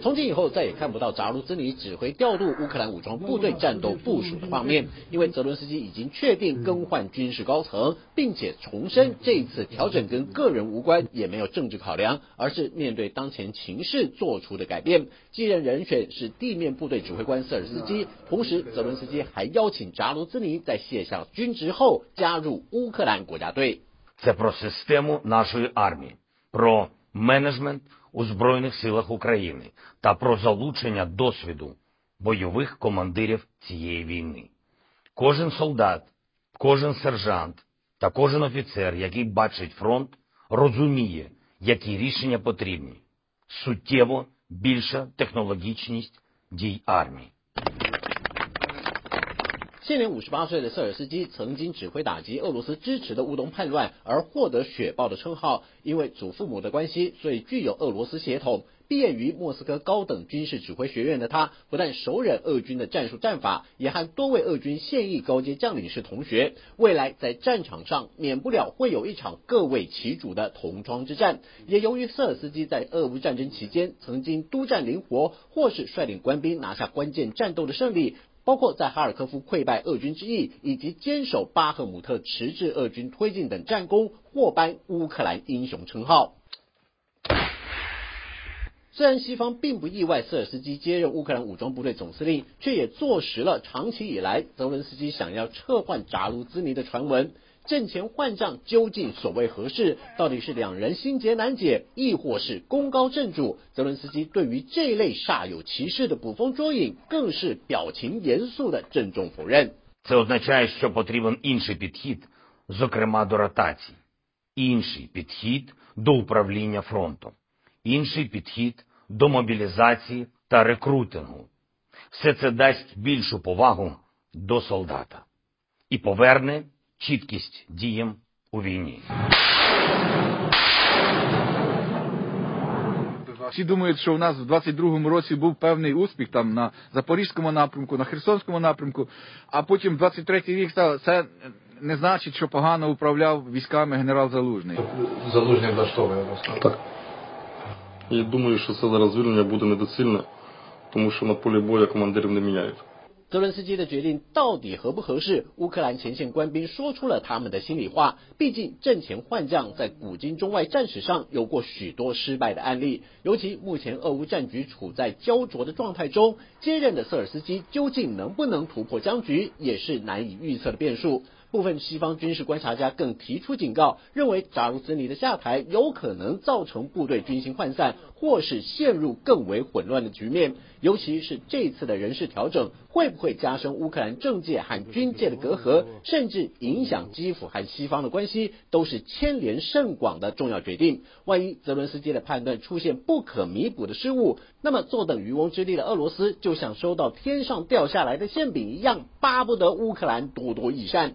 从今以后再也看不到扎卢兹尼指挥调度乌克兰武装部队战斗部署的画面，因为泽伦斯基已经确定更换军事高层，并且重申这一次调整跟个人无关，也没有政治考量，而是面对当前情势做出的改变。继任人选是地面部队指挥官瑟尔斯基，同时泽伦斯基还邀请扎卢兹尼在卸下军职后加入乌克兰国家队。Менеджмент у Збройних силах України та про залучення досвіду бойових командирів цієї війни. Кожен солдат, кожен сержант та кожен офіцер, який бачить фронт, розуміє, які рішення потрібні. Суттєво більша технологічність дій армії. 现年五十八岁的瑟尔斯基曾经指挥打击俄罗斯支持的乌东叛乱，而获得“雪豹”的称号。因为祖父母的关系，所以具有俄罗斯血统。毕业于莫斯科高等军事指挥学院的他，不但熟稔俄军的战术战法，也和多位俄军现役高阶将领是同学。未来在战场上，免不了会有一场各为其主的同窗之战。也由于瑟尔斯基在俄乌战争期间曾经督战灵活，或是率领官兵拿下关键战斗的胜利。包括在哈尔科夫溃败俄军之役，以及坚守巴赫姆特迟滞俄军推进等战功，获颁乌克兰英雄称号。虽然西方并不意外瑟尔斯基接任乌克兰武装部队总司令，却也坐实了长期以来泽伦斯基想要撤换扎卢兹尼的传闻。阵前换将究竟所谓何事？到底是两人心结难解，亦或是功高震主？泽伦斯基对于这类煞有其事的捕风捉影，更是表情严肃的郑重否认。 Це означає, що потрібен інший підхід, зокрема до ротацій, інший підхід до управління фронтом, інший підхід до мобілізації та рекрутингу. Все це дасть більшу повагу до солдата і поверне Чіткість діям у війні. Всі думають, що у нас в 22-му році був певний успіх там на Запорізькому напрямку, на Херсонському напрямку, а потім 23-й рік став. Це не значить, що погано управляв військами генерал Залужний. Залужний влаштовує вас. Так. І думаю, що це зараз звільнення буде недоцільне, тому що на полі бою командирів не міняють. 泽伦斯基的决定到底合不合适？乌克兰前线官兵说出了他们的心里话。毕竟阵前换将在古今中外战史上有过许多失败的案例，尤其目前俄乌战局处在焦灼的状态中，接任的瑟尔斯基究竟能不能突破僵局，也是难以预测的变数。部分西方军事观察家更提出警告，认为扎卢兹尼的下台有可能造成部队军心涣散，或是陷入更为混乱的局面。尤其是这次的人事调整，会不会加深乌克兰政界和军界的隔阂，甚至影响基辅和西方的关系，都是牵连甚广的重要决定。万一泽伦斯基的判断出现不可弥补的失误，那么坐等渔翁之利的俄罗斯，就像收到天上掉下来的馅饼一样，巴不得乌克兰多多益善。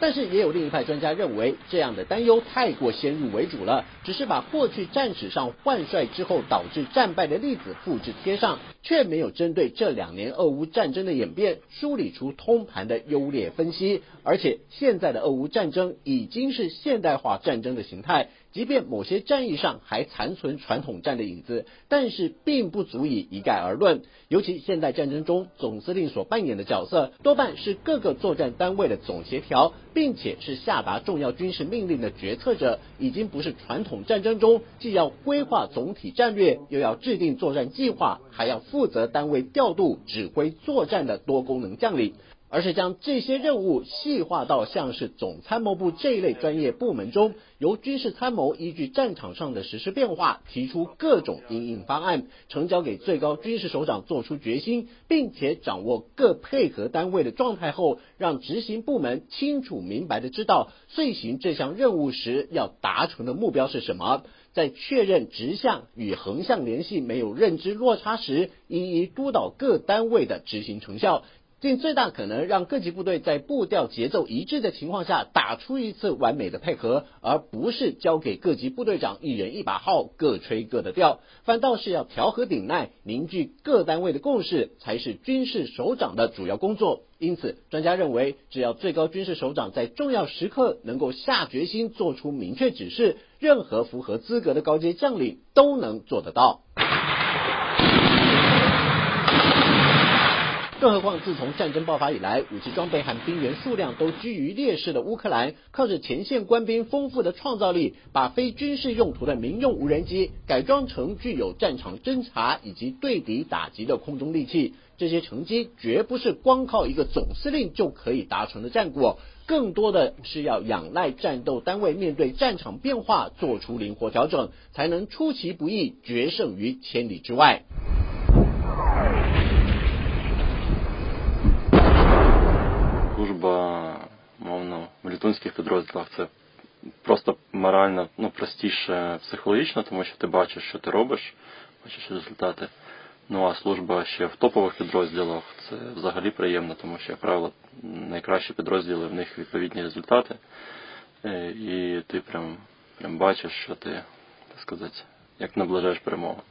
但是也有另一派专家认为，这样的担忧太过先入为主了，只是把过去战史上换帅之后导致战败的例子复制贴上，却没有针对这两年俄乌战争的演变梳理出通盘的优劣分析。而且现在的俄乌战争已经是现代化战争的形态，即便某些战役上还残存传统战的影子，但是并不足以一概而论。尤其现代战争中，总司令所扮演的角色多半是各个作战单位的总协调，并且是下达重要军事命令的决策者，已经不是传统战争中既要规划总体战略，又要制定作战计划，还要负责单位调度、指挥作战的多功能将领。而是将这些任务细化到像是总参谋部这一类专业部门中，由军事参谋依据战场上的实施变化，提出各种应应方案，呈交给最高军事首长做出决心，并且掌握各配合单位的状态后，让执行部门清楚明白的知道遂行这项任务时要达成的目标是什么。在确认直向与横向联系没有认知落差时，一一督导各单位的执行成效。尽最大可能让各级部队在步调节奏一致的情况下打出一次完美的配合，而不是交给各级部队长一人一把号各吹各的调，反倒是要调和顶耐，凝聚各单位的共识，才是军事首长的主要工作。因此，专家认为，只要最高军事首长在重要时刻能够下决心做出明确指示，任何符合资格的高阶将领都能做得到。更何况，自从战争爆发以来，武器装备和兵员数量都居于劣势的乌克兰，靠着前线官兵丰富的创造力，把非军事用途的民用无人机改装成具有战场侦察以及对敌打击的空中利器。这些成绩绝不是光靠一个总司令就可以达成的战果，更多的是要仰赖战斗单位面对战场变化做出灵活调整，才能出其不意决胜于千里之外。В підрозділах це просто морально ну, простіше психологічно, тому що ти бачиш, що ти робиш, бачиш результати. Ну а служба ще в топових підрозділах це взагалі приємно, тому що, як правило, найкращі підрозділи в них відповідні результати. І ти прям, прям бачиш, що ти, так сказати, як наближаєш перемогу.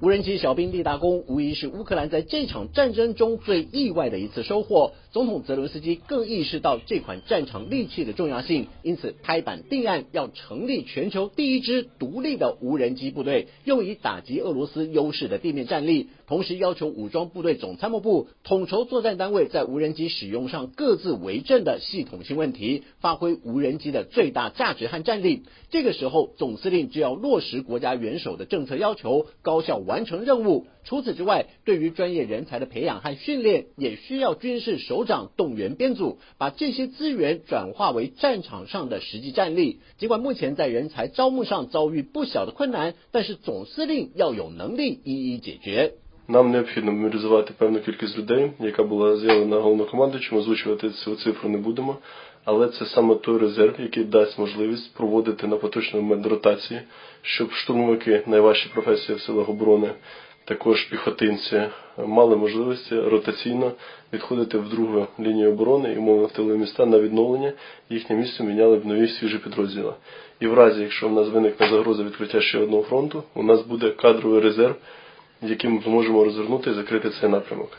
无人机小兵立大功，无疑是乌克兰在这场战争中最意外的一次收获。总统泽伦斯基更意识到这款战场利器的重要性，因此拍板定案，要成立全球第一支独立的无人机部队，用以打击俄罗斯优势的地面战力。同时要求武装部队总参谋部统筹作战单位在无人机使用上各自为政的系统性问题，发挥无人机的最大价值和战力。这个时候，总司令就要落实国家元首的政策要求，高效完成任务。除此之外，对于专业人才的培养和训练，也需要军事首长动员编组，把这些资源转化为战场上的实际战力。尽管目前在人才招募上遭遇不小的困难，但是总司令要有能力一一解决。Нам необхідно мобілізувати певну кількість людей, яка була з'явлена головнокомандуючим, озвучувати цю цифру не будемо. Але це саме той резерв, який дасть можливість проводити на поточному момент ротації, щоб штурмовики найважчі професії в силах оборони, також піхотинці, мали можливості ротаційно відходити в другу лінію оборони і умовно тилові міста на відновлення, їхнє місце міняли б нові свіжі підрозділи. І в разі, якщо в нас виникне загроза відкриття ще одного фронту, у нас буде кадровий резерв, яким ми зможемо розвернути і закрити цей напрямок.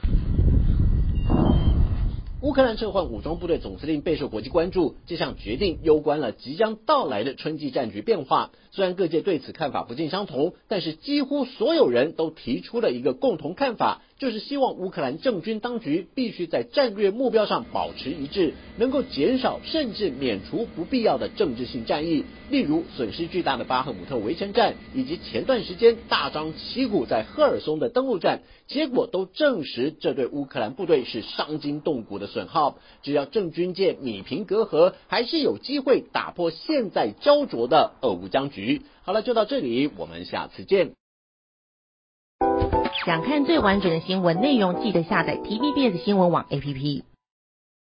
乌克兰撤换武装部队总司令备受国际关注，这项决定攸关了即将到来的春季战局变化。虽然各界对此看法不尽相同，但是几乎所有人都提出了一个共同看法， 就是希望乌克兰政军当局必须在战略目标上保持一致，能够减少甚至免除不必要的政治性战役，例如损失巨大的巴赫姆特围城战，以及前段时间大张旗鼓在赫尔松的登陆战，结果都证实这对乌克兰部队是伤筋动骨的损耗。只要政军界米平隔阂，还是有机会打破现在焦灼的俄乌僵局。好了，就到这里，我们下次见。想看最完整的新闻内容，记得下载 TVBS 新闻网 APP。